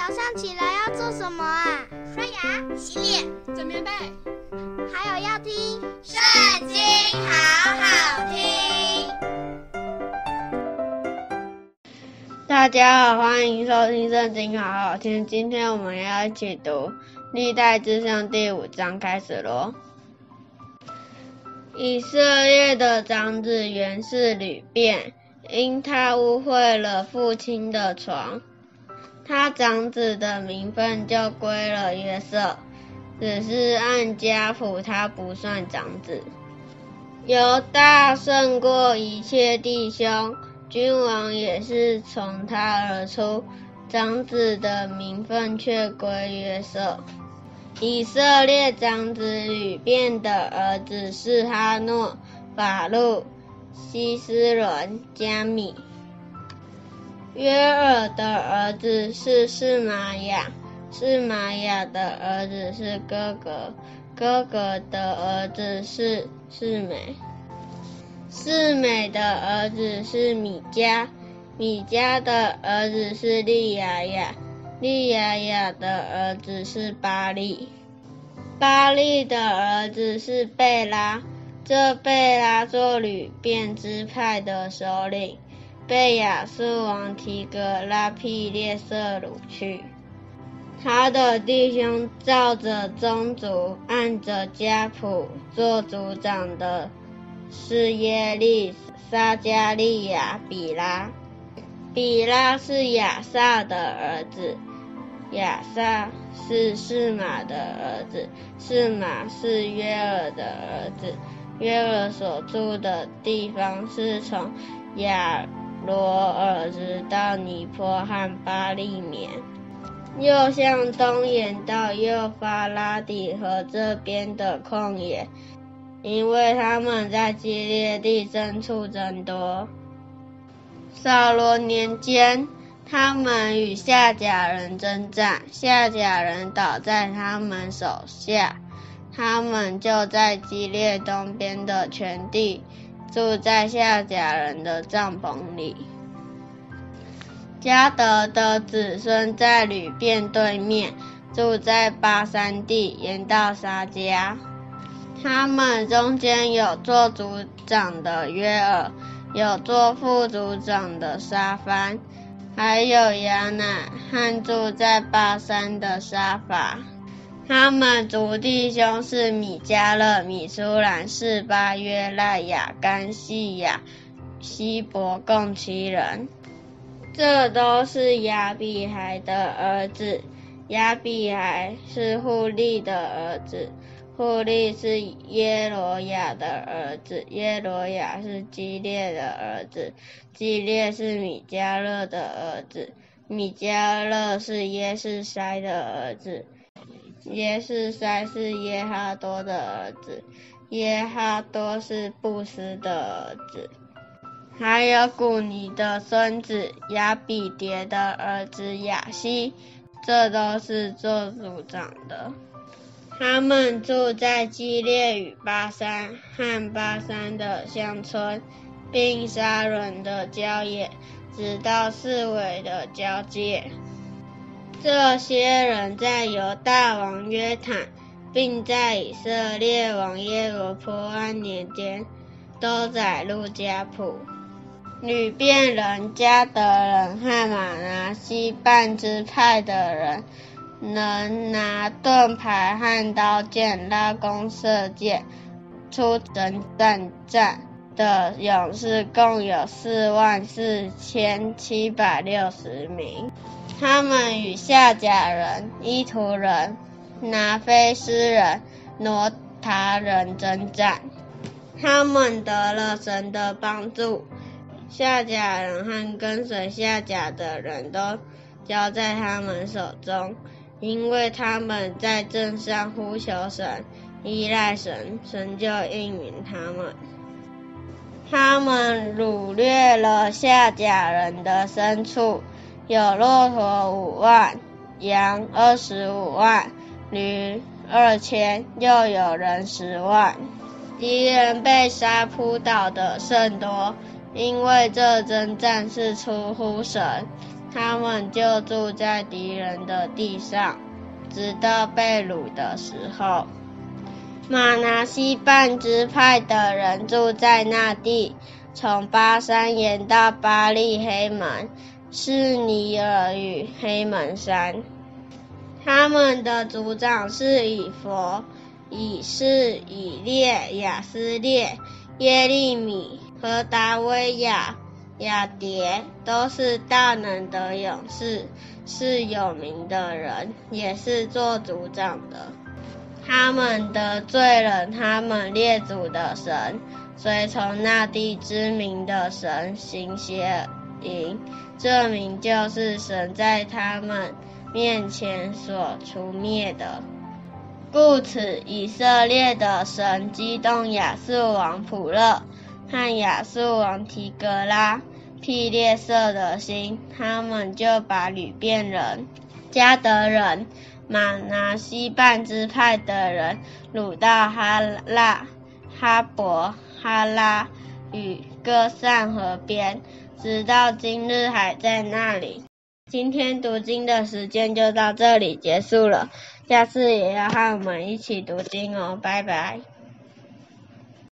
早上起来要做什么啊？刷牙、洗脸、整棉被，还有要听《圣经》，好好听。大家好，欢迎收听《圣经》，好好听。今天我们要一起读《历代志上》第五章，开始喽。以色列的长子原是流便，因他污秽了父亲的床。他长子的名分就归了约瑟，只是按家谱他不算长子。犹大胜过一切弟兄，君王也是从他而出，长子的名分却归约瑟。以色列长子流便的儿子是哈诺、法路、西斯伦、加米。约尔的儿子是示玛雅，示玛雅的儿子是哥哥，哥哥的儿子是示每，示每的儿子是米迦，米迦的儿子是利亚雅，利亚雅的儿子是巴利，巴利的儿子是贝拉，这贝拉做旅变支派的首领。被亚述王提格拉庇列色掳去，他的弟兄照着宗族，按着家谱做族长的是耶利、撒迦利亚、比拉。比拉是亚萨的儿子，亚萨是四马的儿子，四马是约尔的儿子。约尔所住的地方是从亚。罗尔直到尼波和巴利绵，又向东延到幼发拉底河这边的旷野，因为他们在基列地牲畜增多。扫罗年间，他们与夏甲人征战，夏甲人倒在他们手下，他们就在基列东边的全地。住在夏甲人的帐篷里。迦德的子孙在旅店对面，住在巴山地，延到沙家。他们中间有做族长的约尔，有做副族长的沙帆，还有雅乃和住在巴山的沙法。他们族弟兄是米迦勒、米书兰、是巴、约赖、亚干、细亚、希伯，共七人。这都是亚比海的儿子。亚比海是户利的儿子，户利是耶罗亚的儿子，耶罗亚是基列的儿子，基列是米迦勒的儿子，米迦勒是耶士筛的儿子。耶士筛是耶哈多的儿子，耶哈多是布斯的儿子，还有古尼的孙子亚比迭的儿子亚希，这都是做族长的。他们住在基列与巴珊和巴珊的乡村，并沙伦的郊野，直到四围的交界。这些人在犹大王约坦，并在以色列王耶罗波安年间，都载入家谱。流便人、迦得人和玛拿西半支派的人，能拿盾牌和刀剑、拉弓射箭、出征战战的勇士，共有四万四千七百六十名。他们与夏甲人、伊图人、拿非斯人、挪塔人征战，他们得了神的帮助。夏甲人和跟随夏甲的人都交在他们手中，因为他们在阵上呼求神，依赖神，神就应允他们。他们掳掠了夏甲人的牲畜。有骆驼五万，羊二十五万，驴二千，又有人十万。敌人被杀扑倒的甚多，因为这争战是出乎神，他们就住在敌人的地上，直到被掳的时候。马拿西半支派的人住在那地，从巴珊延到巴力黑门，是尼尔与黑门山。他们的族长是以弗、以示、以列、亚斯列、耶利米和达维亚、亚蝶，都是大能的勇士，是有名的人，也是做族长的。他们得罪了他们列祖的神，随从那地知名的神行邪淫，这名就是神在他们面前所除灭的。故此，以色列的神激动亚述王普勒和亚述王提格拉庇列色的心，他们就把流便人、迦得人。玛拿西半支派的人掳到哈拉、哈伯、哈拉与歌散河边，直到今日还在那里。今天读经的时间就到这里结束了，下次也要和我们一起读经哦，拜拜。